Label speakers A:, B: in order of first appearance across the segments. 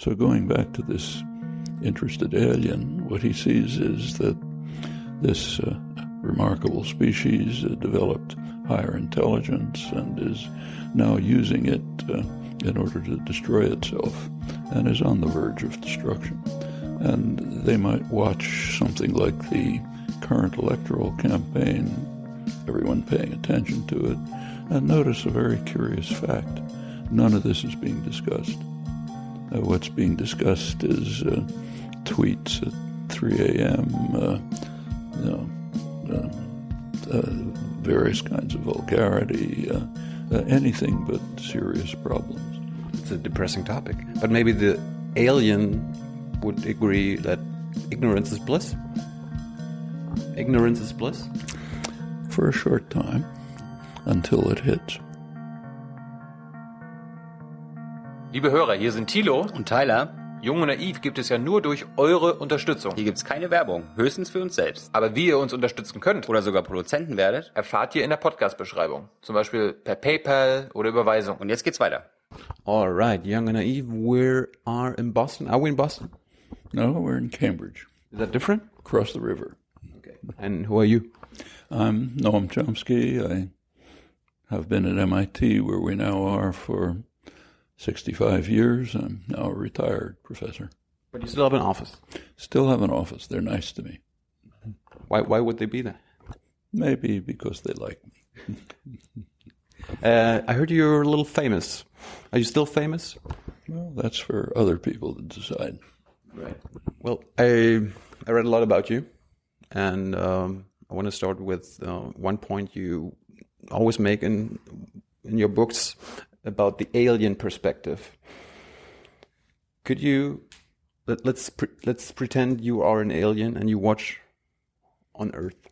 A: So going back to this interested alien, what he sees is that this uh, remarkable species uh, developed higher intelligence and is now using it uh, in order to destroy itself and is on the verge of destruction. And they might watch something like the current electoral campaign, everyone paying attention to it, and notice a very curious fact. None of this is being discussed. Uh, what's being discussed is uh, tweets at 3 a.m., uh, you know, uh, uh, various kinds of vulgarity, uh, anything but serious problems.
B: It's a depressing topic. But maybe the alien would agree that ignorance is bliss? Ignorance is bliss?
A: For a short time, until it hits.
C: Liebe Hörer, hier sind Thilo
D: und Tyler.
C: Jung und Naiv gibt es ja nur durch eure Unterstützung.
D: Hier gibt's keine Werbung, höchstens für uns selbst.
C: Aber wie ihr uns unterstützen könnt
D: oder sogar Produzenten werdet,
C: erfahrt ihr in der Podcast-Beschreibung. Zum Beispiel per PayPal oder Überweisung.
D: Und jetzt geht's weiter.
B: All right, Young and Naive, we are in Boston. Are we in Boston?
A: No, we're in Cambridge.
B: Is that different?
A: Across the river.
B: Okay. And who are you?
A: I'm Noam Chomsky. I have been at MIT, where we now are, for 65 years. I'm now a retired professor.
B: But you still have an office?
A: Still have an office. They're nice to me.
B: Why, why would they be there?
A: Maybe because they like me.
B: uh, I heard you're a little famous. Are you still famous?
A: Well, that's for other people to decide.
B: Right. Well, I I read a lot about you, and um, I want to start with uh, one point you always make in in your books about the alien perspective. Could you let, let's pre let's pretend you are an alien and you watch on Earth.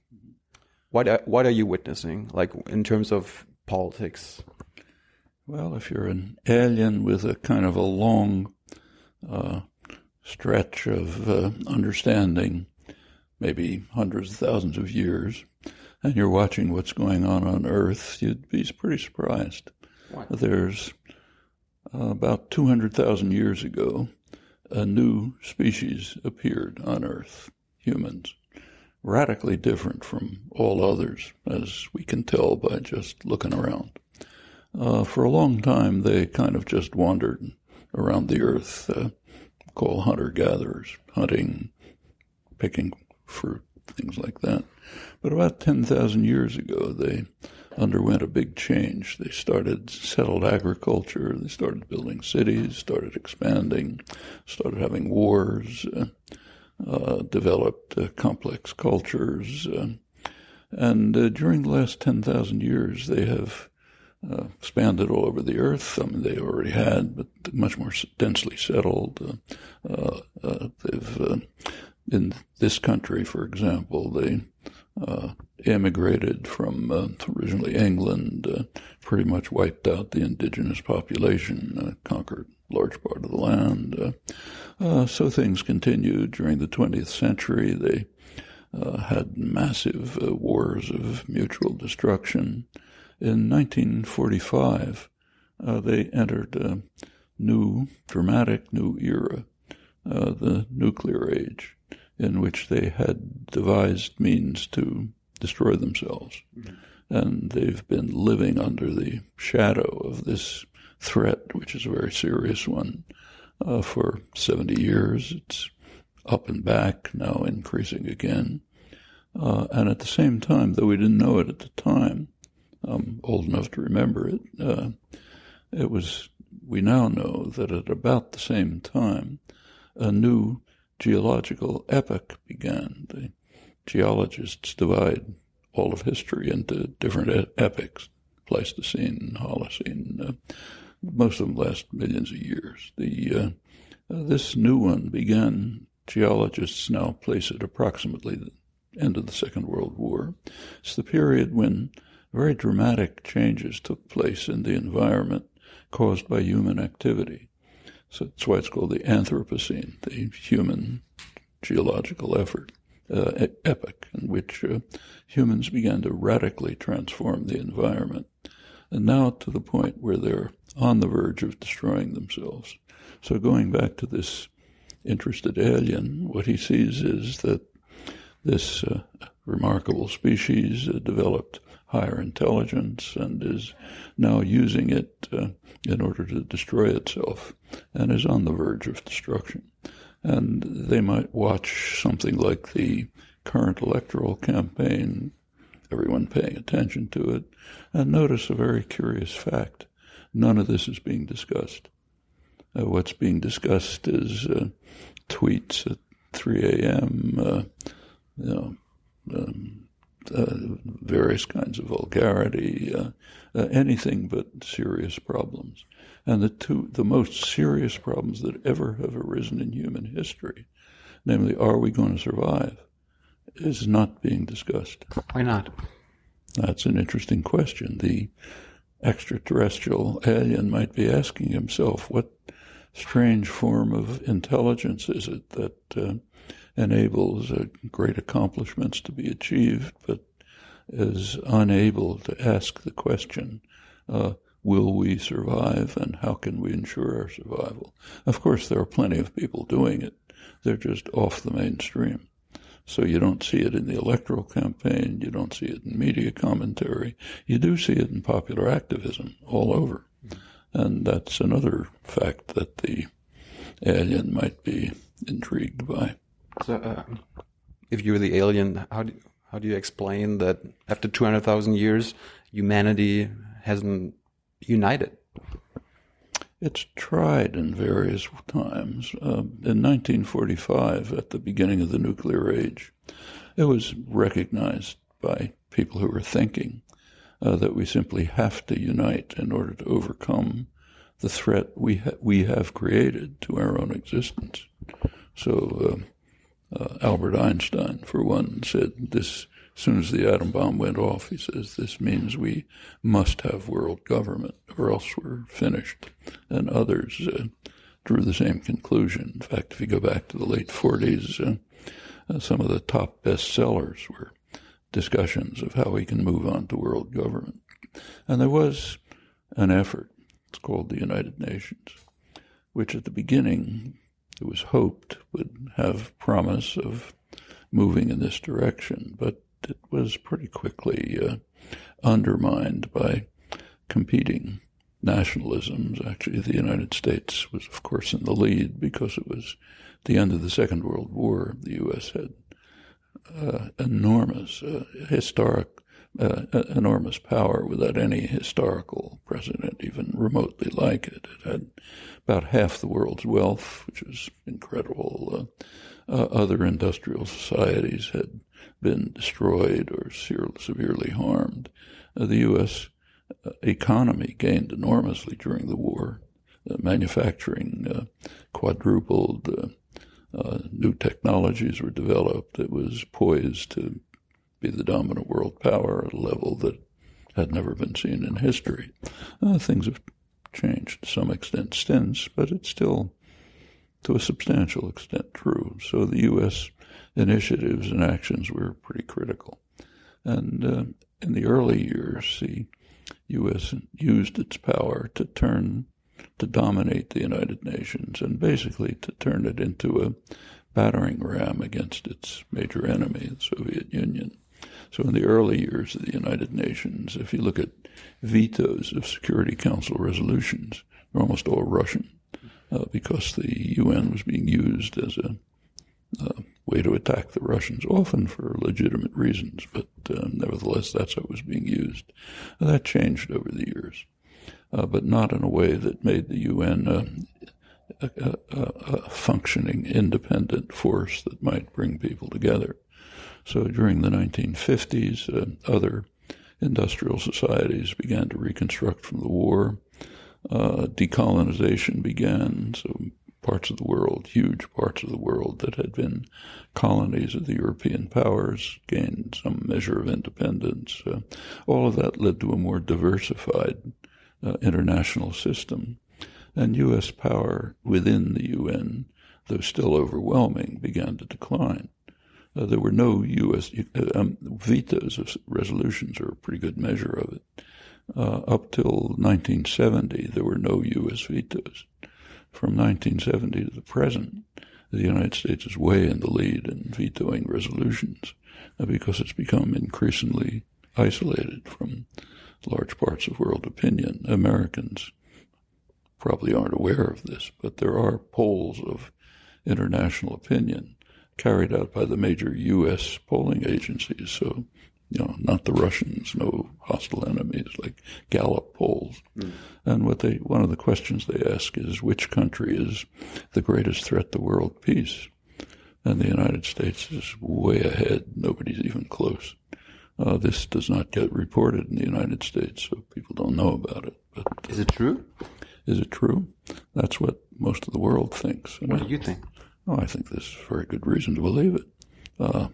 B: What are, what are you witnessing, like in terms of politics?
A: Well, if you're an alien with a kind of a long uh, stretch of uh, understanding, maybe hundreds of thousands of years, and you're watching what's going on on Earth, you'd be pretty surprised.
B: Why?
A: There's uh, about 200,000 years ago, a new species appeared on Earth, humans, radically different from all others, as we can tell by just looking around. Uh, for a long time, they kind of just wandered around the Earth, uh, called hunter gatherers, hunting, picking fruit, things like that. But about 10,000 years ago, they underwent a big change. They started settled agriculture. They started building cities, started expanding, started having wars, uh, uh, developed uh, complex cultures. uh, and uh, during the last 10,000 years, they have uh, expanded all over the earth. I mean, they already had, but much more densely settled. They've, in this country, for example, they uh, emigrated from uh, originally England, uh, pretty much wiped out the indigenous population, uh, conquered large part of the land. Uh, uh, so things continued during the 20th century. They had massive wars of mutual destruction. In 1945, they entered a new, dramatic new era, the nuclear age in which they had devised means to destroy themselves. Mm-hmm. And they've been living under the shadow of this threat, which is a very serious one, uh, for 70 years. It's up and back, now increasing again. Uh, and at the same time, though we didn't know it at the time, I'm old enough to remember it, uh, it was, we now know that at about the same time, a new geological epoch began. The geologists divide all of history into different epochs, Pleistocene, Holocene. Uh, most of them last millions of years. The uh, uh, this new one began. Geologists now place it approximately the end of the Second World War. It's the period when very dramatic changes took place in the environment caused by human activity. So that's why it's called the Anthropocene, the human geological effort, uh, epoch, in which uh, humans began to radically transform the environment. And now to the point where they're on the verge of destroying themselves. So going back to this interested alien, what he sees is that this uh, remarkable species uh, developed higher intelligence and is now using it uh, in order to destroy itself and is on the verge of destruction. And they might watch something like the current electoral campaign, everyone paying attention to it, and notice a very curious fact. None of this is being discussed. Uh, what's being discussed is uh, tweets at 3 a.m., uh, you know, um, various kinds of vulgarity, uh, uh, anything but serious problems. And the two, the most serious problems that ever have arisen in human history, namely, are we going to survive, is not being discussed.
B: Why not?
A: That's an interesting question. The extraterrestrial alien might be asking himself, what strange form of intelligence is it that uh, enables uh, great accomplishments to be achieved, but is unable to ask the question, uh, will we survive and how can we ensure our survival? Of course, there are plenty of people doing it. They're just off the mainstream. So you don't see it in the electoral campaign. You don't see it in media commentary. You do see it in popular activism all over. And that's another fact that the alien might be intrigued by.
B: So, uh, if you're the alien, how do how do you explain that after two hundred thousand years, humanity hasn't united?
A: It's tried in various times. Uh, in 1945, at the beginning of the nuclear age, it was recognized by people who were thinking uh, that we simply have to unite in order to overcome the threat we ha- we have created to our own existence. So uh, uh, Albert Einstein, for one, said this. As soon as the atom bomb went off, he says this means we must have world government, or else we're finished. And others uh, drew the same conclusion. In fact, if you go back to the late 40s, uh, uh, some of the top bestsellers were discussions of how we can move on to world government. And there was an effort, it's called the United Nations, which at the beginning it was hoped would have promise of moving in this direction, but it was pretty quickly uh, undermined by competing nationalisms. Actually, the United States was, of course, in the lead because it was the end of the Second World War. The U.S. had uh, enormous, uh, historic, uh, enormous power without any historical precedent even remotely like it. It had about half the world's wealth, which was incredible. Uh, uh, other industrial societies had been destroyed or severely harmed. Uh, the U.S. economy gained enormously during the war. manufacturing quadrupled uh, new technologies were developed. It was poised to be the dominant world power at a level that had never been seen in history. Uh, things have changed to some extent since, but it's still, to a substantial extent, true. So the U.S. initiatives and actions were pretty critical. And uh, in the early years, the U.S. used its power to turn to dominate the United Nations and basically to turn it into a battering ram against its major enemy, the Soviet Union. So in the early years of the United Nations, if you look at vetoes of Security Council resolutions, they're almost all Russian uh, because the UN was being used as a uh, way to attack the Russians, often for legitimate reasons, but uh, nevertheless, that's how it was being used. that changed over the years uh, but not in a way that made the UN a, a, a, a, functioning independent force that might bring people together. So during the 1950s, uh, other industrial societies began to reconstruct from the war. Uh, decolonization began. So parts of the world, huge parts of the world that had been colonies of the European powers, gained some measure of independence. Uh, all of that led to a more diversified uh, international system. And U.S. power within the UN, though still overwhelming, began to decline. Uh, there were no U.S. Uh, um, vetoes of resolutions, are a pretty good measure of it. Uh, up till 1970, there were no U.S. vetoes. from 1970 to the present, the United States is way in the lead in vetoing resolutions uh, because it's become increasingly isolated from large parts of world opinion. Americans probably aren't aware of this, but there are polls of international opinion carried out by the major U.S. polling agencies. So, you know, not the Russians, no hostile enemies like Gallup polls. Mm. And what they, one of the questions they ask is which country is the greatest threat to world peace? And the United States is way ahead. Nobody's even close. Uh, this does not get reported in the United States, so people don't know about it.
B: But is it true?
A: Is it true? That's what most of the world thinks.
B: What do you think?
A: Oh, I think there's very good reason to believe it. Uh,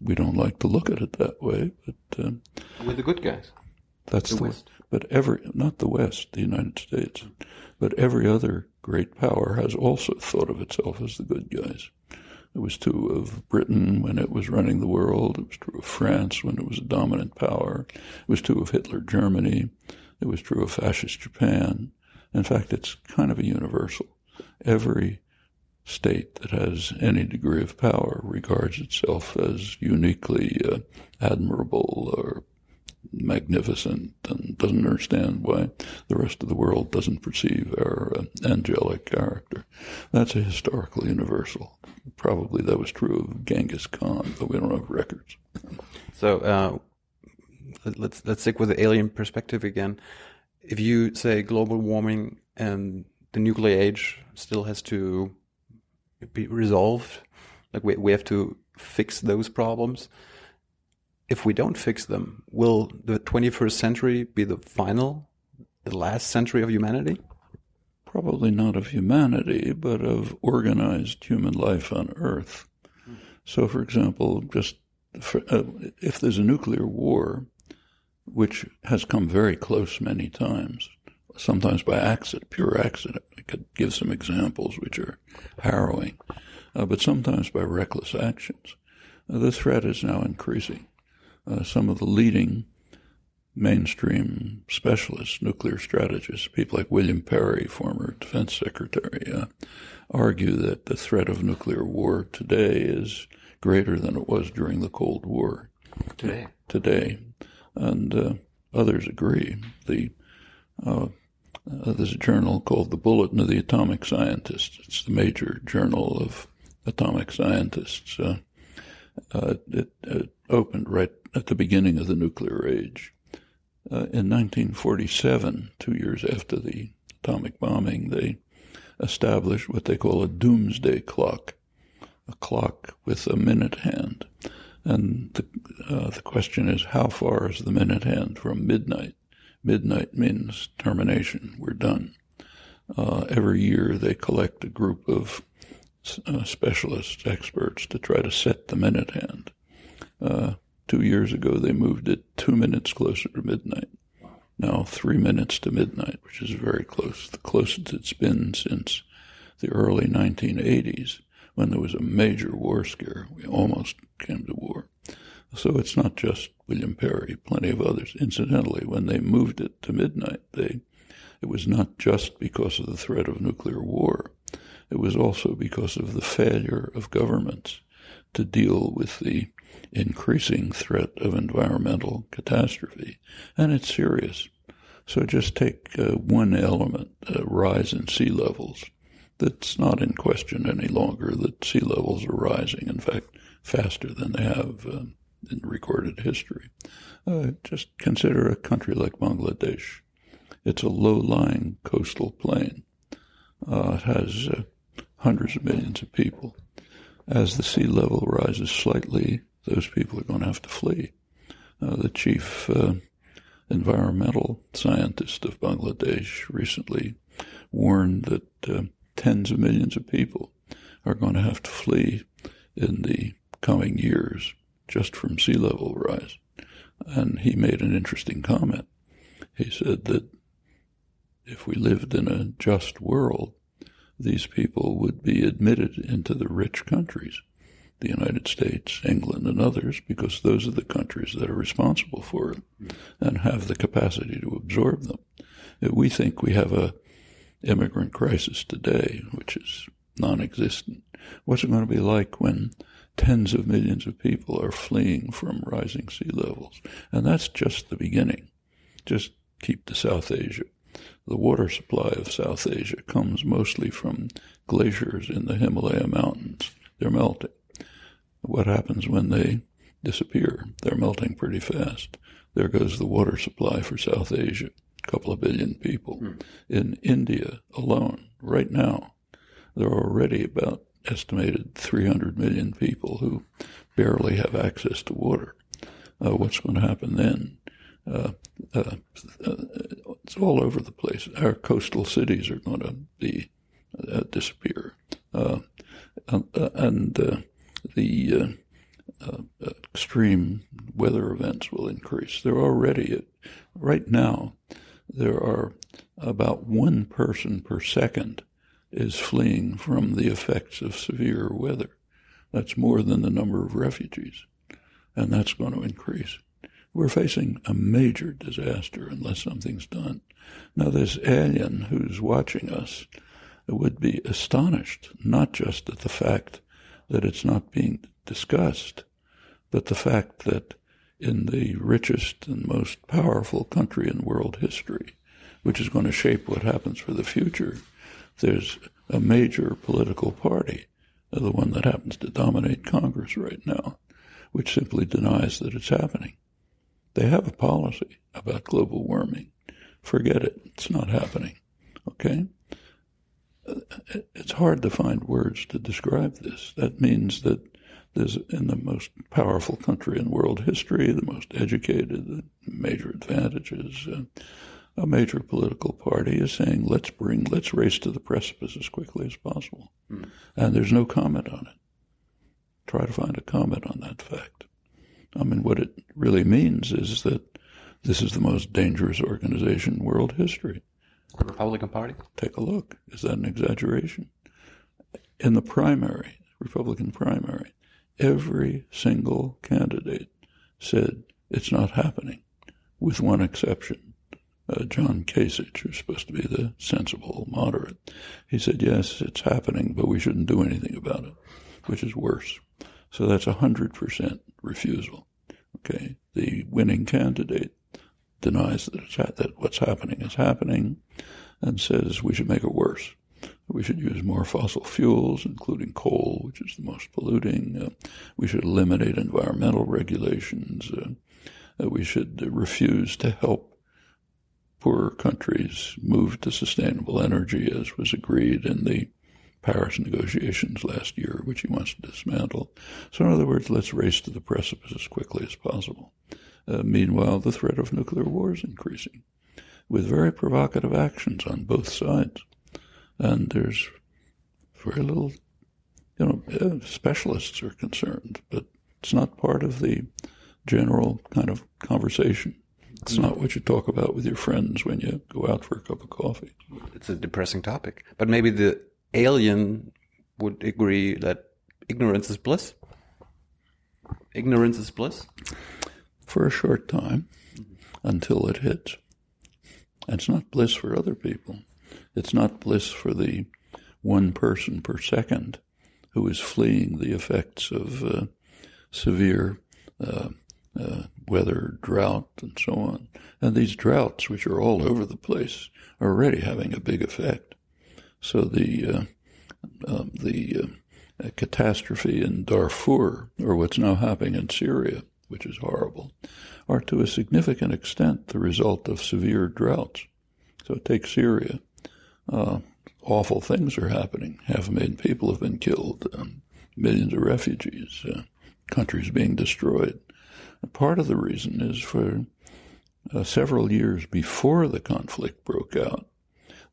A: we don't like to look at it that way, but um,
B: we're the good guys.
A: That's
B: the,
A: the
B: West.
A: But every not the West, the United States, but every other great power has also thought of itself as the good guys. It was true of Britain when it was running the world. It was true of France when it was a dominant power. It was true of Hitler Germany. It was true of fascist Japan. In fact, it's kind of a universal. Every state that has any degree of power regards itself as uniquely uh, admirable or magnificent and doesn't understand why the rest of the world doesn't perceive our uh, angelic character. That's a historical universal. Probably that was true of Genghis Khan, but we don't have records.
B: So uh, let's let's stick with the alien perspective again. If you say global warming and the nuclear age still has to be resolved, like we we have to fix those problems if we don't fix them, will the 21st century be the final, the last century of humanity?
A: Probably not of humanity, but of organized human life on Earth. So, for example, just for, uh, if there's a nuclear war, which has come very close many times, sometimes by accident, pure accident. I could give some examples which are harrowing, uh, but sometimes by reckless actions. Uh, the threat is now increasing uh, some of the leading mainstream specialists, nuclear strategists, people like William Perry, former defense secretary, uh, argue that the threat of nuclear war today is greater than it was during the Cold War.
B: Today.
A: Today. And uh, others agree. The uh, uh, there's a journal called the Bulletin of the Atomic Scientists. It's the major journal of atomic scientists. Uh, uh, it, it, opened right at the beginning of the nuclear age. Uh, in 1947, two years after the atomic bombing, they established what they call a doomsday clock, a clock with a minute hand. And the, uh, the question is, how far is the minute hand from midnight? Midnight means termination. We're done. Uh, every year they collect a group of uh, specialists, experts, to try to set the minute hand. Uh, two years ago, they moved it two minutes closer to midnight. Now, three minutes to midnight, which is very close, the closest it's been since the early 1980s when there was a major war scare. We almost came to war. So it's not just William Perry, plenty of others. Incidentally, when they moved it to midnight, they it was not just because of the threat of nuclear war. It was also because of the failure of governments to deal with the increasing threat of environmental catastrophe. And it's serious. So just take uh, one element, uh, rise in sea levels. That's not in question any longer that sea levels are rising, in fact, faster than they have uh, in recorded history. Uh, just consider a country like Bangladesh. It's a low lying coastal plain. Uh, it has uh, hundreds of millions of people. As the sea level rises slightly, those people are going to have to flee. Uh, the chief uh, environmental scientist of Bangladesh recently warned that uh, tens of millions of people are going to have to flee in the coming years just from sea level rise. And he made an interesting comment. He said that if we lived in a just world, these people would be admitted into the rich countries, the United States, England, and others, because those are the countries that are responsible for it and have the capacity to absorb them. We think we have a immigrant crisis today, which is non existent? What's it going to be like when tens of millions of people are fleeing from rising sea levels? And that's just the beginning. Just keep to South Asia. The water supply of South Asia comes mostly from glaciers in the Himalaya mountains. They're melting. What happens when they disappear? They're melting pretty fast. There goes the water supply for South Asia, a couple of billion people. Hmm. In India alone, right now, there are already about estimated 300 million people who barely have access to water. Uh, what's going to happen then? Uh, uh, uh it's all over the place. Our coastal cities are going to be uh, disappear, uh, and the extreme weather events will increase. They're already right now. There are about one person per second is fleeing from the effects of severe weather. That's more than the number of refugees, and that's going to increase. We're facing a major disaster unless something's done. Now, this alien who's watching us would be astonished, not just at the fact that it's not being discussed, but the fact that in the richest and most powerful country in world history, which is going to shape what happens for the future, there's a major political party, the one that happens to dominate Congress right now, which simply denies that it's happening. They have a policy about global warming. Forget it. It's not happening. Okay? It's hard to find words to describe this. That means that there's in the most powerful country in world history, the most educated, the major advantages, uh, a major political party is saying, let's bring, let's race to the precipice as quickly as possible. Mm. And there's no comment on it. Try to find a comment on that fact. I mean, what it really means is that this is the most dangerous organization in world history.
B: The Republican Party?
A: Take a look. Is that an exaggeration? In the primary, Republican primary, every single candidate said it's not happening, with one exception uh, John Kasich, who's supposed to be the sensible moderate, he said, yes, it's happening, but we shouldn't do anything about it, which is worse. So that's a 100% refusal. Okay. The winning candidate denies that, ha- that what's happening is happening and says we should make it worse. We should use more fossil fuels, including coal, which is the most polluting. Uh, we should eliminate environmental regulations. Uh, uh, we should refuse to help poorer countries move to sustainable energy, as was agreed in the Paris negotiations last year, which he wants to dismantle. So, in other words, let's race to the precipice as quickly as possible. Uh, meanwhile, the threat of nuclear war is increasing with very provocative actions on both sides. And there's very little, you know, uh, specialists are concerned, but it's not part of the general kind of conversation. It's not what you talk about with your friends when you go out for a cup of coffee.
B: It's a depressing topic. But maybe the alien would agree that ignorance is bliss. Ignorance is bliss?
A: For a short time until it hits. And it's not bliss for other people. It's not bliss for the one person per second who is fleeing the effects of uh, severe uh, uh, weather, drought, and so on. And these droughts, which are all over the place, are already having a big effect. So the uh, um, the uh, catastrophe in Darfur, or what's now happening in Syria, which is horrible, are to a significant extent the result of severe droughts. So take Syria. Uh, awful things are happening. Half a million people have been killed, um, millions of refugees, uh, countries being destroyed. Part of the reason is for uh, several years before the conflict broke out,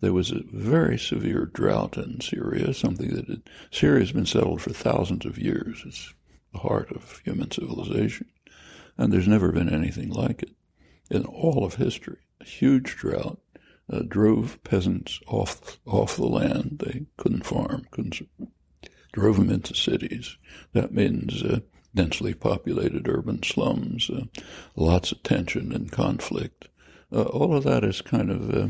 A: there was a very severe drought in Syria, something that had, Syria has been settled for thousands of years. It's the heart of human civilization. And there's never been anything like it in all of history. A huge drought uh, drove peasants off off the land. They couldn't farm, couldn't drove them into cities. That means uh, densely populated urban slums, uh, lots of tension and conflict. Uh, all of that is kind of uh,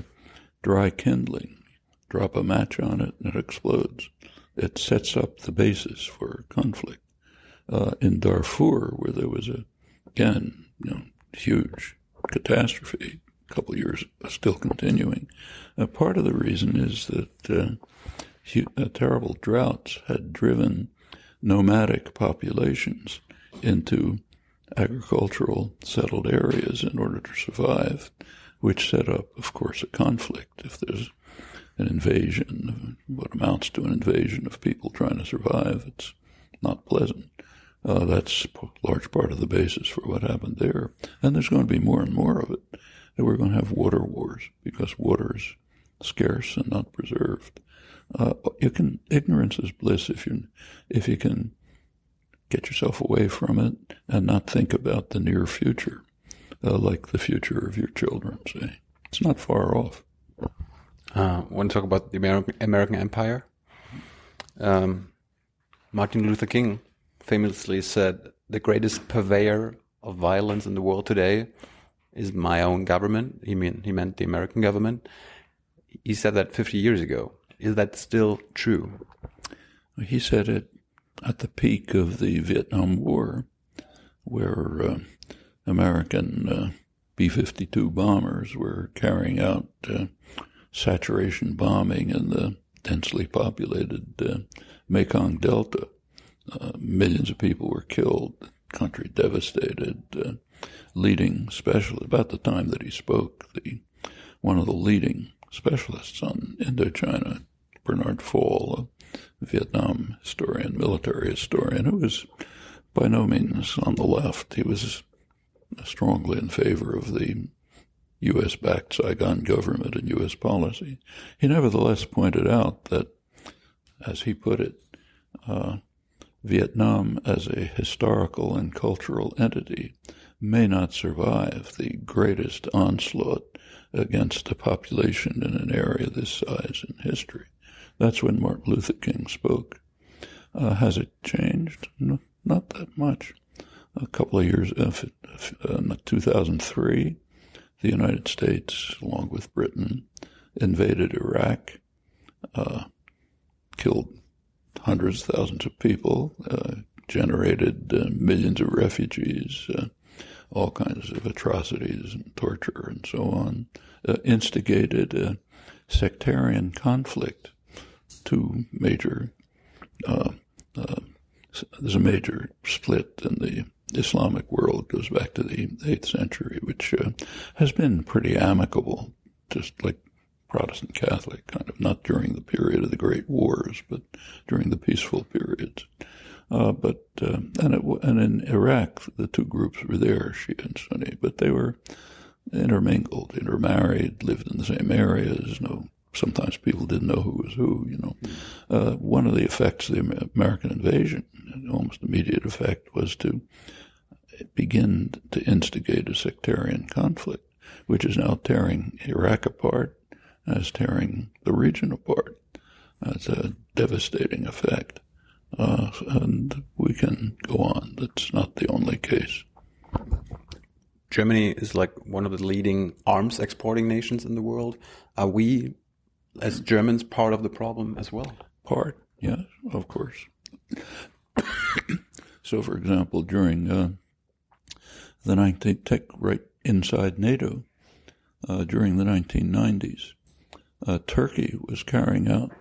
A: dry kindling, drop a match on it and it explodes. It sets up the basis for conflict. Uh, in Darfur, where there was a, again, you know, huge catastrophe, a couple years still continuing, uh, part of the reason is that terrible droughts had driven nomadic populations into agricultural settled areas in order to survive, which set up, of course, a conflict. If there's an invasion, what amounts to an invasion of people trying to survive, it's not pleasant. Uh, that's a large part of the basis for what happened there. And there's going to be more and more of it. And we're going to have water wars because water is scarce and not preserved. Uh, you can ignorance is bliss if you if you can get yourself away from it and not think about the near future, uh, like the future of your children. It's not far off.
B: Uh, want to talk about the American, American Empire? Um, Martin Luther King famously said, "The greatest purveyor of violence in the world today is my own government." He mean he meant the American government. He said that 50 years ago. Is that still true?
A: He said it at the peak of the Vietnam War, where uh, American uh, B 52 bombers were carrying out uh, saturation bombing in the densely populated uh, Mekong Delta. Uh, millions of people were killed, country devastated. Uh, leading specialist, about the time that he spoke, the one of the leading specialists on Indochina, Bernard Fall, a Vietnam historian, military historian, who was by no means on the left. He was strongly in favor of the U.S. backed Saigon government and U.S. policy. He nevertheless pointed out that, as he put it, uh, Vietnam as a historical and cultural entity may not survive the greatest onslaught against a population in an area this size in history. That's when Martin Luther King spoke. Uh, has it changed? No, not that much. A couple of years, uh, uh, 2003, the United States, along with Britain, invaded Iraq, uh, killed hundreds of thousands of people, uh, generated uh, millions of refugees, all kinds of atrocities and torture and so on, instigated a sectarian conflict. Two major, uh, there's a major split in the Islamic world goes back to the 8th century, which uh, has been pretty amicable, just like Protestant Catholic, kind of not during the period of the Great Wars, but during the peaceful periods. Uh, but uh, and it, and in Iraq, the two groups were there, Shia and Sunni, but they were intermingled, intermarried, lived in the same areas. No, sometimes people didn't know who was who. You know, uh, one of the effects of the American invasion, almost immediate effect, was to begin to instigate a sectarian conflict, which is now tearing Iraq apart, as tearing the region apart. That's a devastating effect. Uh, and we can go on. That's not the only case.
B: Germany is like one of the leading arms exporting nations in the world. Are we, as Germans, part of the problem as well?
A: Part, yes, of course. so, for example, during uh, the 19, tech right inside NATO uh, during the 1990s. Uh, Turkey was carrying out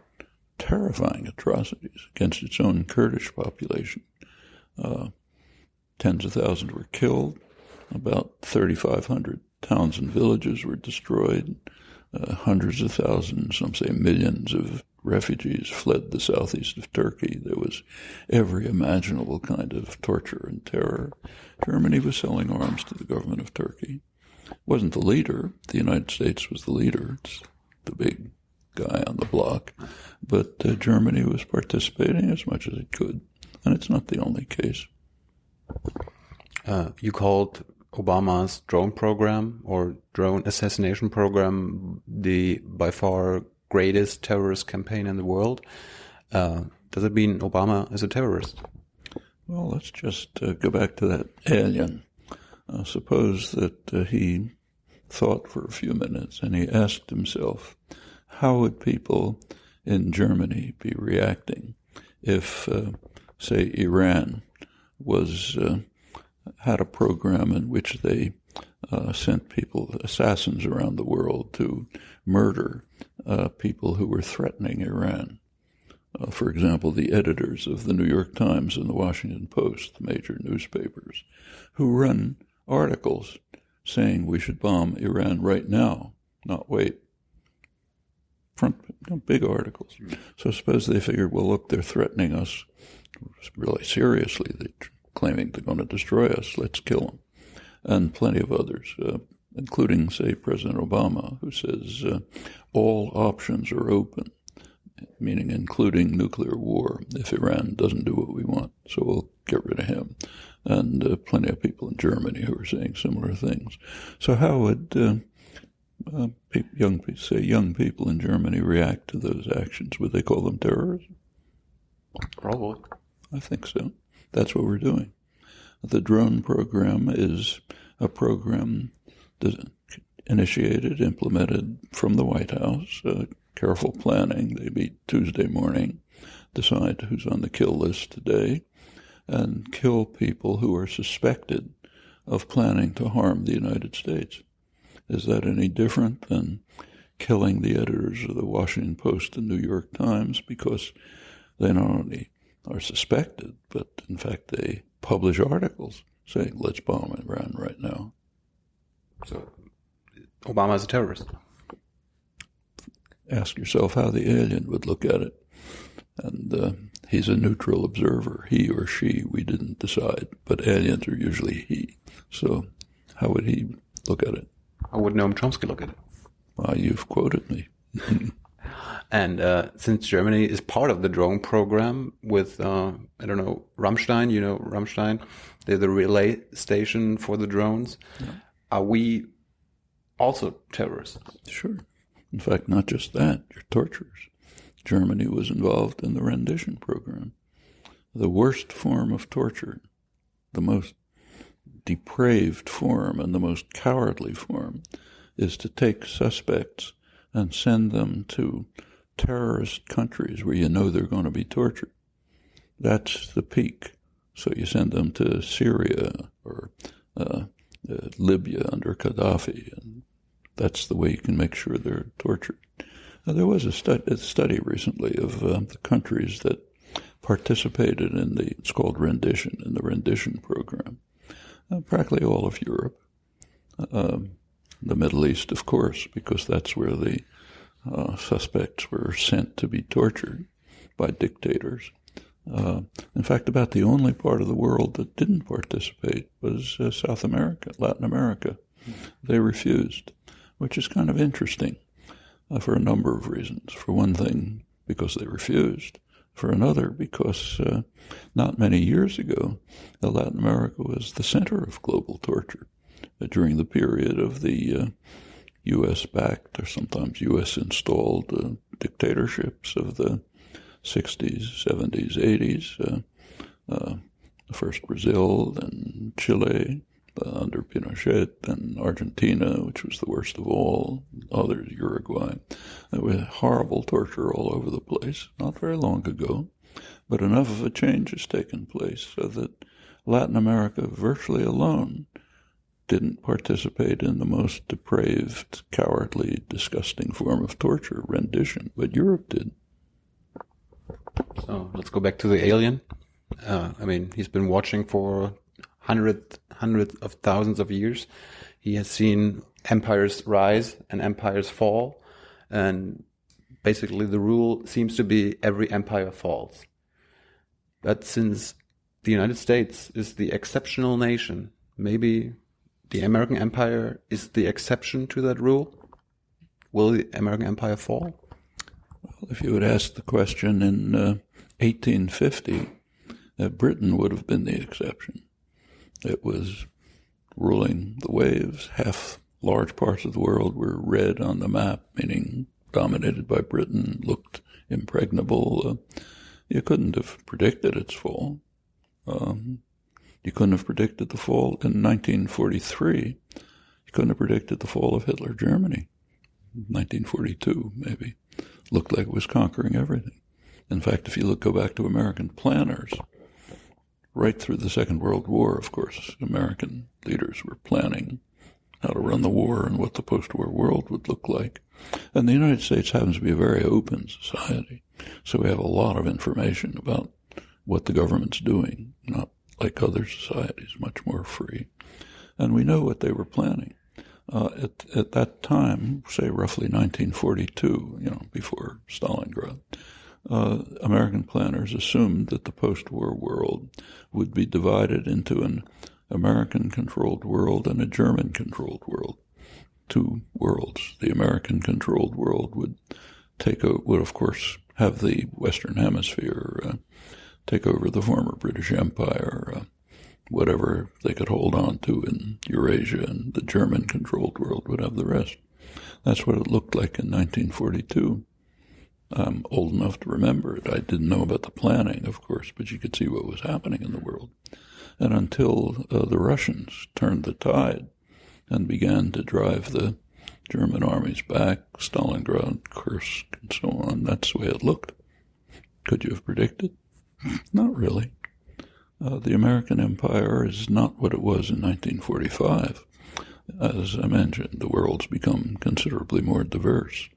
A: terrifying atrocities against its own Kurdish population. Uh, tens of thousands were killed. About 3,500 towns and villages were destroyed. Uh, hundreds of thousands, some say millions of refugees fled the southeast of Turkey. There was every imaginable kind of torture and terror. Germany was selling arms to the government of Turkey. It wasn't the leader. The United States was the leader. It's the big guy on the block. But uh, Germany was participating as much as it could. And it's not the only case.
B: Uh, you called Obama's drone program or drone assassination program the by far greatest terrorist campaign in the world. Uh, does it mean Obama is a terrorist?
A: Well, let's just uh, go back to that alien. Uh, suppose that uh, he thought for a few minutes and he asked himself, how would people in Germany be reacting if, uh, say, Iran was had a program in which they uh, sent people, assassins around the world, to murder uh, people who were threatening Iran. Uh, for example, the editors of the New York Times and the Washington Post, the major newspapers, who run articles saying we should bomb Iran right now, not wait. Front big articles. So suppose they figured, well, look, they're threatening us really seriously. They're claiming they're going to destroy us. Let's kill them. And plenty of others, uh, including, say, President Obama, who says uh, all options are open, meaning including nuclear war if Iran doesn't do what we want. So we'll get rid of him. And uh, plenty of people in Germany who are saying similar things. So how would uh, uh, young say young people in Germany react to those actions? Would they call them terrorism?
B: Probably.
A: I think so. That's what we're doing. The drone program is a program initiated, implemented from the White House. Uh, careful planning. They meet Tuesday morning, decide who's on the kill list today, and kill people who are suspected of planning to harm the United States. Is that any different than killing the editors of the Washington Post and New York Times because they not only are suspected, but in fact they publish articles saying, let's bomb Iran right now.
B: So Obama is a terrorist.
A: Ask yourself how the alien would look at it. And uh, he's a neutral observer. He or she, we didn't decide, but aliens are usually he. So how would he look at it?
B: How would Noam Chomsky look at it?
A: Well, you've quoted me.
B: and uh, since Germany is part of the drone program with, uh, I don't know, Ramstein, you know, Ramstein, they're the relay station for the drones. Yeah. Are we also terrorists?
A: Sure. In fact, not just that, you're torturers. Germany was involved in the rendition program. The worst form of torture, the most depraved form and the most cowardly form, is to take suspects and send them to terrorist countries where you know they're going to be tortured. That's the peak. So you send them to Syria or uh, uh, Libya under Gaddafi, and that's the way you can make sure they're tortured. Now, there was a, a, study recently of uh, the countries that participated in the, it's called rendition, in the rendition program. Uh, practically all of Europe. Um, the Middle East, of course, because that's where the uh, suspects were sent to be tortured by dictators. Uh, in fact, about the only part of the world that didn't participate was uh, South America, Latin America. They refused, which is kind of interesting uh, for a number of reasons. For one thing, because they refused. For another, because uh, not many years ago, Latin America was the center of global torture uh, during the period of the U.S. backed or sometimes U.S. installed uh, dictatorships of the 60s, 70s, 80s. Uh, uh, first Brazil, then Chile uh, under Pinochet, then Argentina, which was the worst of all, others, Uruguay. There was horrible torture all over the place, not very long ago, but enough of a change has taken place so that Latin America virtually alone didn't participate in the most depraved, cowardly, disgusting form of torture, rendition, but Europe did.
B: So let's go back to the alien. Uh, I mean, he's been watching for hundreds, hundreds of thousands of years. He has seen empires rise and empires fall, and basically the rule seems to be every empire falls. But since the United States is the exceptional nation, maybe the American Empire is the exception to that rule? Will the American Empire fall?
A: Well, if you had asked the question in uh, 1850, uh, Britain would have been the exception. It was ruling the waves. Half large parts of the world were red on the map, meaning dominated by Britain, looked impregnable. Uh, you couldn't have predicted its fall. Um, you couldn't have predicted the fall in 1943. You couldn't have predicted the fall of Hitler Germany, 1942 maybe. looked like it was conquering everything. In fact, if you look, go back to American planners, right through the Second World War, of course, American leaders were planning how to run the war and what the post-war world would look like. And the United States happens to be a very open society, so we have a lot of information about what the government's doing, not like other societies, much more free. And we know what they were planning. Uh, at, at that time, say roughly 1942, you know, before Stalingrad, uh, American planners assumed that the post-war world would be divided into an American-controlled world and a German-controlled world. Two worlds. The American-controlled world would take would of course have the Western Hemisphere uh, take over the former British Empire, uh, whatever they could hold on to in Eurasia, and the German controlled world would have the rest. That's what it looked like in 1942. I'm old enough to remember it. I didn't know about the planning, of course, but you could see what was happening in the world. And until uh, the Russians turned the tide and began to drive the German armies back, Stalingrad, Kursk, and so on, that's the way it looked. Could you have predicted? Not really. Uh, the American empire is not what it was in 1945. As I mentioned, the world's become considerably more diverse.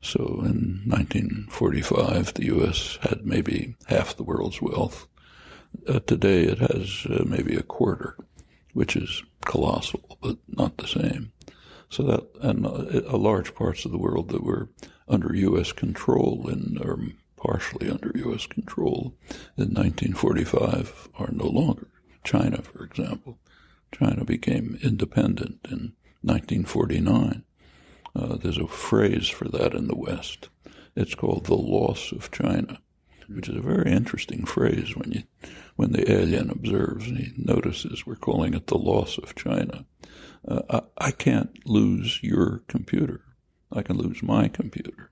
A: So in 1945, the U.S. had maybe half the world's wealth. Uh, today, it has uh, maybe a quarter, which is colossal, but not the same. So that, and uh, large parts of the world that were under U.S. control and are partially under U.S. control in 1945 are no longer. China, for example. China became independent in 1949. Uh, there's a phrase for that in the West. It's called the loss of China, which is a very interesting phrase when you, when the alien observes and he notices we're calling it the loss of China. Uh, I, I can't lose your computer. I can lose my computer.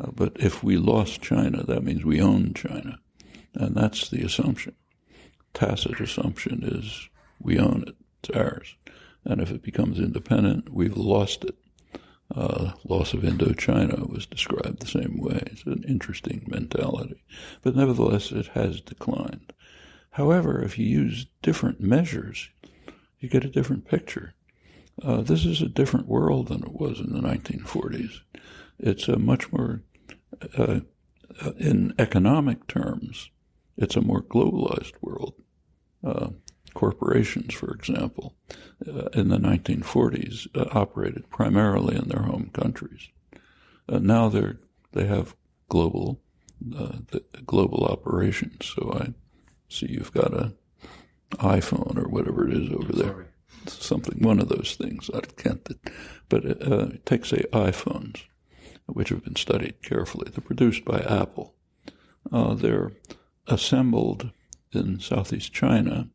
A: Uh, but if we lost China, that means we own China. And that's the assumption. Tacit assumption is we own it. It's ours. And if it becomes independent, we've lost it. Uh, loss of Indochina was described the same way. It's an interesting mentality. But nevertheless, it has declined. However, if you use different measures, you get a different picture. Uh, this is a different world than it was in the 1940s. It's a much more uh, in economic terms, it's a more globalized world. Uh, corporations, for example, uh, in the 1940s uh, operated primarily in their home countries. Uh, now they're they have global uh, global operations. So I see you've got a iPhone or whatever it is over there. Sorry. Something, one of those things. I can't, but it takes say iPhones which have been studied carefully. They're produced by Apple. Uh, they're assembled in southeast China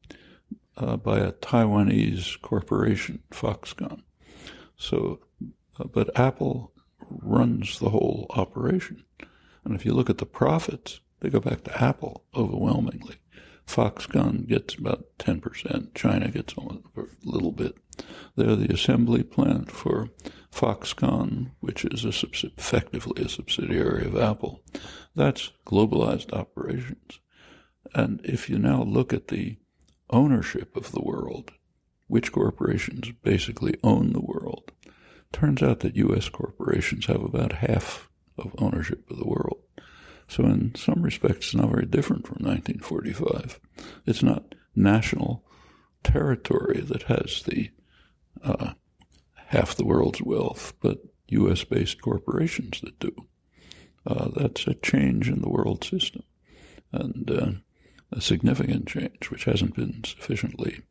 A: uh, by a Taiwanese corporation, Foxconn. So, uh, but Apple runs the whole operation. And if you look at the profits, they go back to Apple overwhelmingly. Foxconn gets about 10%. China gets a little bit. They're the assembly plant for Foxconn, which is a, effectively a subsidiary of Apple. That's globalized operations. And if you now look at the ownership of the world, which corporations basically own the world, turns out that U.S. corporations have about half of ownership of the world. So in some respects, it's not very different from 1945. It's not national territory that has the uh, half the world's wealth, but U.S.-based corporations that do. Uh, that's a change in the world system, and uh, a significant change which hasn't been sufficiently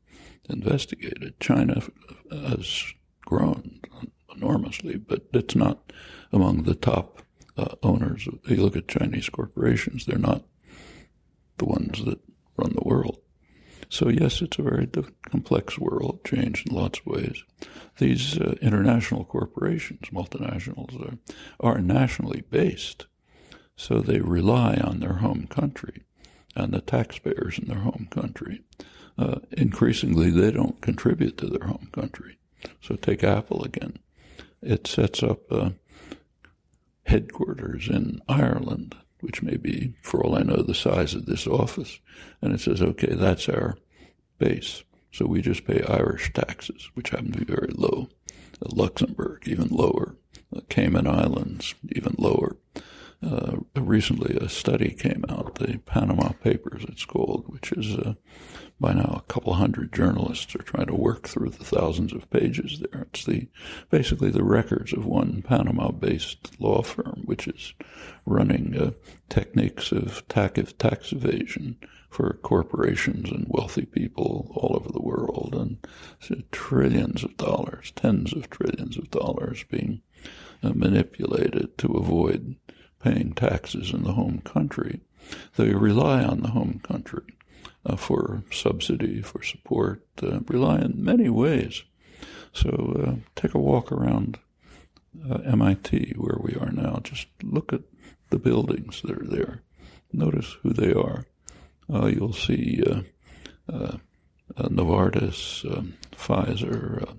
A: investigated. China has grown enormously, but it's not among the top uh, owners. You look at Chinese corporations; they're not the ones that. So yes, it's a very complex world, changed in lots of ways. These uh, international corporations, multinationals, are, are nationally based, so they rely on their home country and the taxpayers in their home country. Uh, increasingly, they don't contribute to their home country. So take Apple again. It sets up uh, headquarters in Ireland, which may be, for all I know, the size of this office. And it says, okay, that's our base. So we just pay Irish taxes, which happen to be very low. Luxembourg, even lower. Cayman Islands, even lower. Uh, recently, a study came out, the Panama Papers, it's called, which is uh, by now a couple hundred journalists are trying to work through the thousands of pages there. It's the basically the records of one Panama-based law firm, which is running uh, techniques of tax, tax evasion for corporations and wealthy people all over the world, and trillions of dollars, tens of trillions of dollars being uh, manipulated to avoid paying taxes in the home country. They rely on the home country uh, for subsidy, for support, uh, rely in many ways. So uh, take a walk around uh, MIT where we are now. Just look at the buildings that are there. Notice who they are. Uh, you'll see uh, Novartis, um, Pfizer,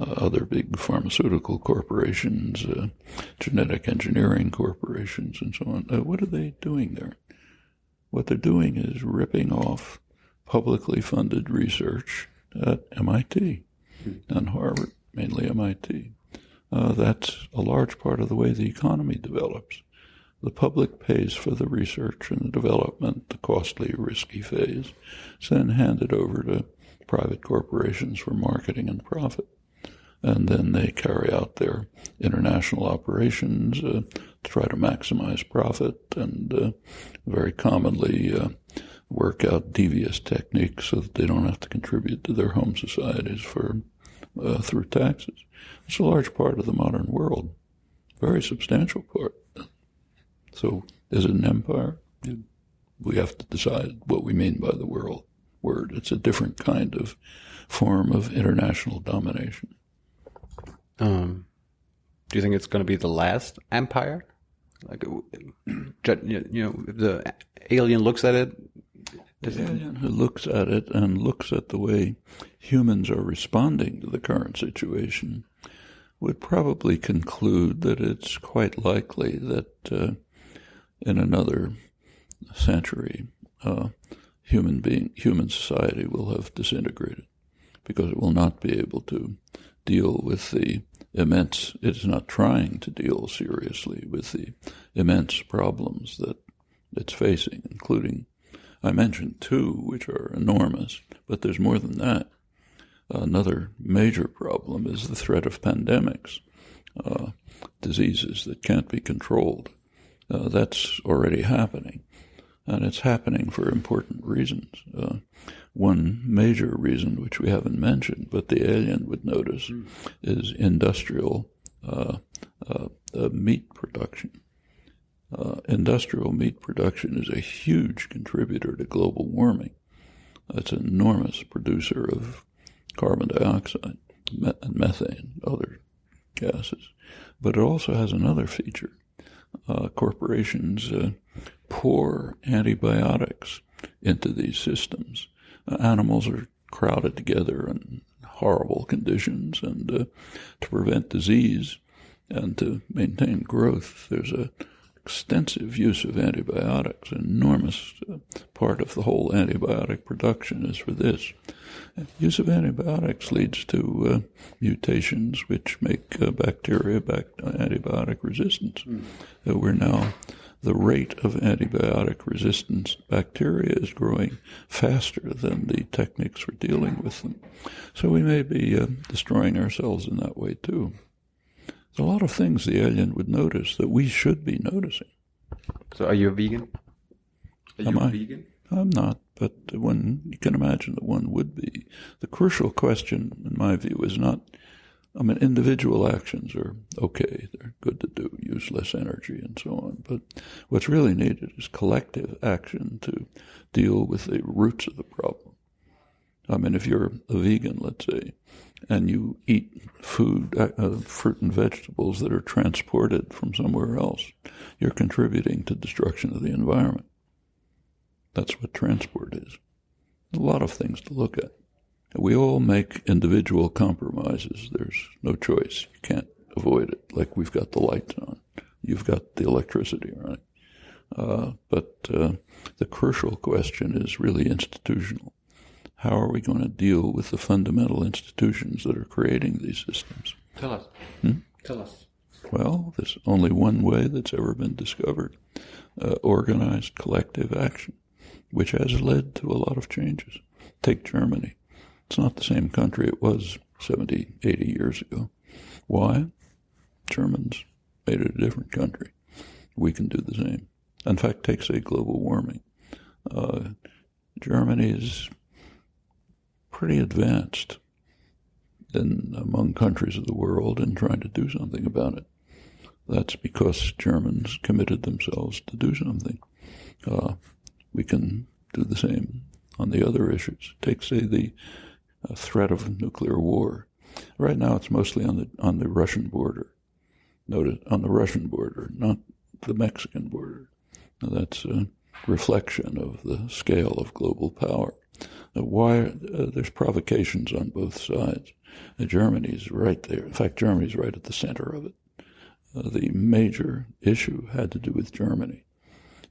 A: other big pharmaceutical corporations, genetic engineering corporations, and so on. what are they doing there? What they're doing is ripping off publicly funded research at MIT and Harvard, mainly MIT. Uh, that's a large part of the way the economy develops. The public pays for the research and the development, the costly, risky phase. It's then handed over to private corporations for marketing and profit. And then they carry out their international operations uh, to try to maximize profit and uh, very commonly uh, work out devious techniques so that they don't have to contribute to their home societies for uh, through taxes. It's a large part of the modern world, very substantial part. So, is it an empire? We have to decide what we mean by the world word. It's a different kind of form of international domination.
B: Um, do you think it's going to be the last empire? Like, you know, if the alien looks at it,
A: the alien who looks at it and looks at the way humans are responding to the current situation would probably conclude that it's quite likely that uh, in another century, uh, human being, human society will have disintegrated because it will not be able to deal with the immense, it is not trying to deal seriously with the immense problems that it's facing, including, I mentioned two, which are enormous, but there's more than that. Another major problem is the threat of pandemics, uh, diseases that can't be controlled. Uh, that's already happening, and it's happening for important reasons. Uh, one major reason, which we haven't mentioned, but the alien would notice, mm. is industrial uh, uh, uh, meat production. Uh, industrial meat production is a huge contributor to global warming. It's an enormous producer of carbon dioxide and methane, other gases. But it also has another feature. Uh, corporations uh, pour antibiotics into these systems. Animals are crowded together in horrible conditions, and uh, to prevent disease and to maintain growth, there's a extensive use of antibiotics. An enormous uh, part of the whole antibiotic production is for this. Use of antibiotics leads to uh, mutations which make uh, bacteria back antibiotic resistant. Mm. we're now the rate of antibiotic resistance bacteria is growing faster than the techniques for dealing with them. So we may be uh, destroying ourselves in that way too. A lot of things the alien would notice that we should be noticing.
B: So are you a vegan? Are
A: you Am I? vegan? I'm not, but one you can imagine that one would be. The crucial question, in my view, is not I mean, individual actions are okay, they're good to do, use less energy and so on. But what's really needed is collective action to deal with the roots of the problem. I mean, if you're a vegan, let's say, and you eat food, uh, uh fruit and vegetables that are transported from somewhere else, you're contributing to destruction of the environment. That's what transport is. A lot of things to look at. We all make individual compromises. There's no choice. You can't avoid it. Like we've got the lights on. you've got the electricity, right? Uh, but uh, the crucial question is really institutional. How are we going to deal with the fundamental institutions that are creating these systems?
C: Tell us.
A: Hmm?
C: Tell us.
A: Well, there's only one way that's ever been discovered uh, organized collective action, which has led to a lot of changes. Take Germany. It's not the same country it was 70, 80 years ago. Why? Germans made it a different country. We can do the same. In fact, take, say, global warming. Uh, Germany is pretty advanced in among countries of the world in trying to do something about it. That's because Germans committed themselves to do something. Uh, we can do the same on the other issues. Take, say, the uh, threat of nuclear war. Right now, it's mostly on the on the Russian border. Notice on the Russian border, not the Mexican border. Now, that's a reflection of the scale of global power. Why uh, there's provocations on both sides. Uh, Germany's right there. In fact, Germany's right at the center of it. Uh, the major issue had to do with Germany.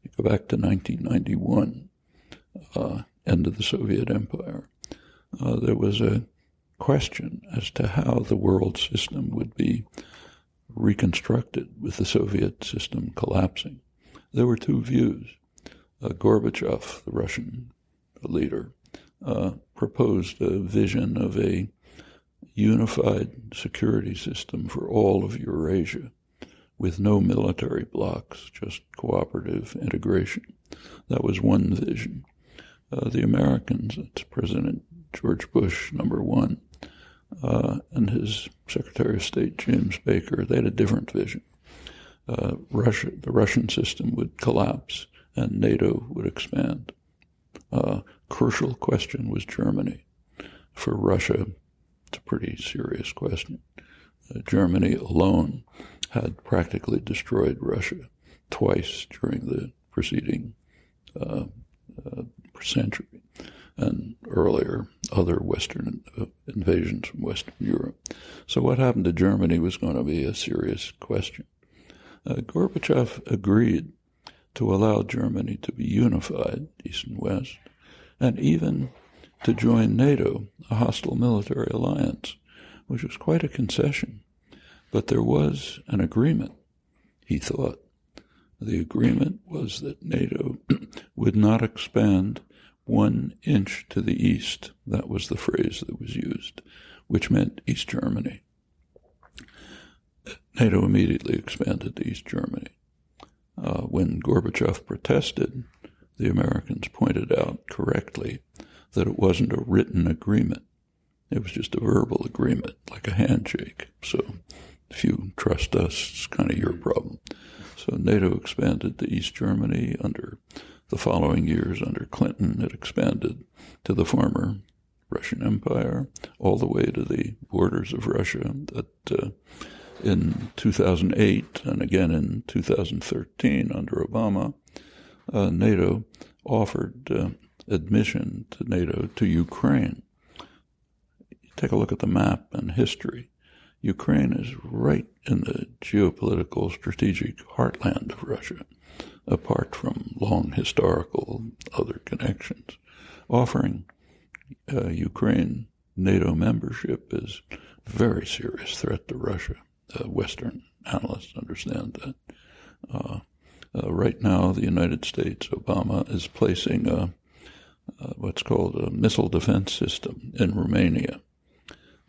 A: You go back to 1991, uh, end of the Soviet Empire. Uh, there was a question as to how the world system would be reconstructed with the Soviet system collapsing. There were two views. Uh, Gorbachev, the Russian leader, uh, proposed a vision of a unified security system for all of Eurasia with no military blocks, just cooperative integration. That was one vision. Uh, the Americans, it's President George Bush, number one, uh, and his Secretary of State, James Baker, they had a different vision. Uh, Russia, the Russian system would collapse and NATO would expand. Uh, crucial question was Germany. For Russia, it's a pretty serious question. Uh, Germany alone had practically destroyed Russia twice during the preceding uh, uh, century and earlier other Western uh, invasions from Western Europe. So what happened to Germany was going to be a serious question. Uh, Gorbachev agreed to allow Germany to be unified, East and West, and even to join NATO, a hostile military alliance, which was quite a concession. But there was an agreement, he thought. The agreement was that NATO would not expand one inch to the east. That was the phrase that was used, which meant East Germany. NATO immediately expanded to East Germany. Uh, when Gorbachev protested, the Americans pointed out correctly that it wasn't a written agreement. It was just a verbal agreement, like a handshake. So if you trust us, it's kind of your problem. So NATO expanded to East Germany under the following years under Clinton. It expanded to the former Russian Empire, all the way to the borders of Russia. That uh, in 2008 and again in 2013 under Obama, uh, NATO offered uh, admission to NATO to Ukraine. Take a look at the map and history. Ukraine is right in the geopolitical strategic heartland of Russia, apart from long historical other connections. Offering uh, Ukraine NATO membership is a very serious threat to Russia. Uh, Western analysts understand that. Uh, uh right now, the United States, Obama, is placing a, what's called a missile defense system in Romania.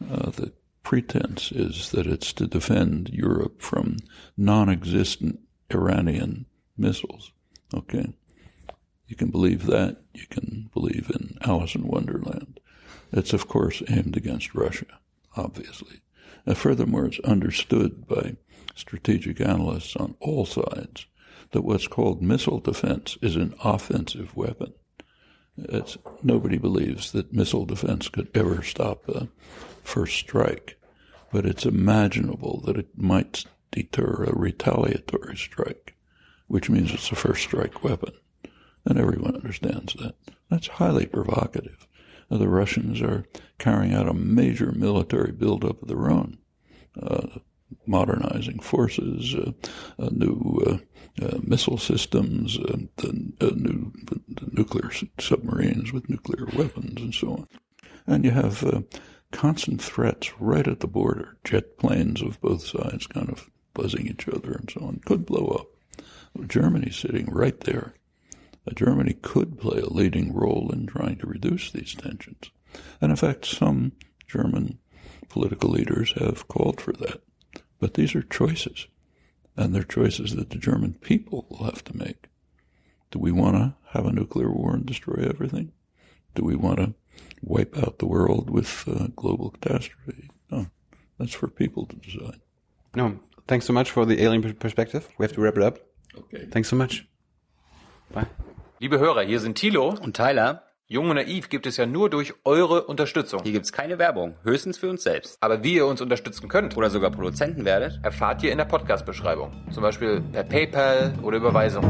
A: Uh, the pretense is that it's to defend Europe from non existent Iranian missiles. Okay? You can believe that. You can believe in Alice in Wonderland. It's, of course, aimed against Russia, obviously. And furthermore, it's understood by strategic analysts on all sides that what's called missile defense is an offensive weapon. It's, nobody believes that missile defense could ever stop a first strike but it's imaginable that it might deter a retaliatory strike, which means it's a first strike weapon. And everyone understands that. That's highly provocative. The Russians are carrying out a major military buildup of their own. Uh, modernizing forces, uh, uh, new uh, uh, missile systems, the, new the nuclear submarines with nuclear weapons, and so on. And you have constant threats right at the border, jet planes of both sides kind of buzzing each other and so on, could blow up. Germany sitting right there. Germany could play a leading role in trying to reduce these tensions. And in fact, some German political leaders have called for that. But these are choices, and they're choices that the German people will have to make. Do we want to have a nuclear war and destroy everything? Do we want to wipe out the world with uh, global catastrophe? No, that's for people to decide.
B: No, thanks so much for the alien perspective. We have to wrap it up.
A: Okay.
B: Thanks so much. Bye.
C: Liebe Hörer, hier sind Thilo
D: und Tyler.
C: Jung und Naiv gibt es ja nur durch eure Unterstützung.
D: Hier gibt's keine Werbung, höchstens für uns selbst.
C: Aber wie ihr uns unterstützen könnt
D: oder sogar Produzenten werdet,
C: erfahrt ihr in der Podcast-Beschreibung. Zum Beispiel per PayPal oder Überweisung.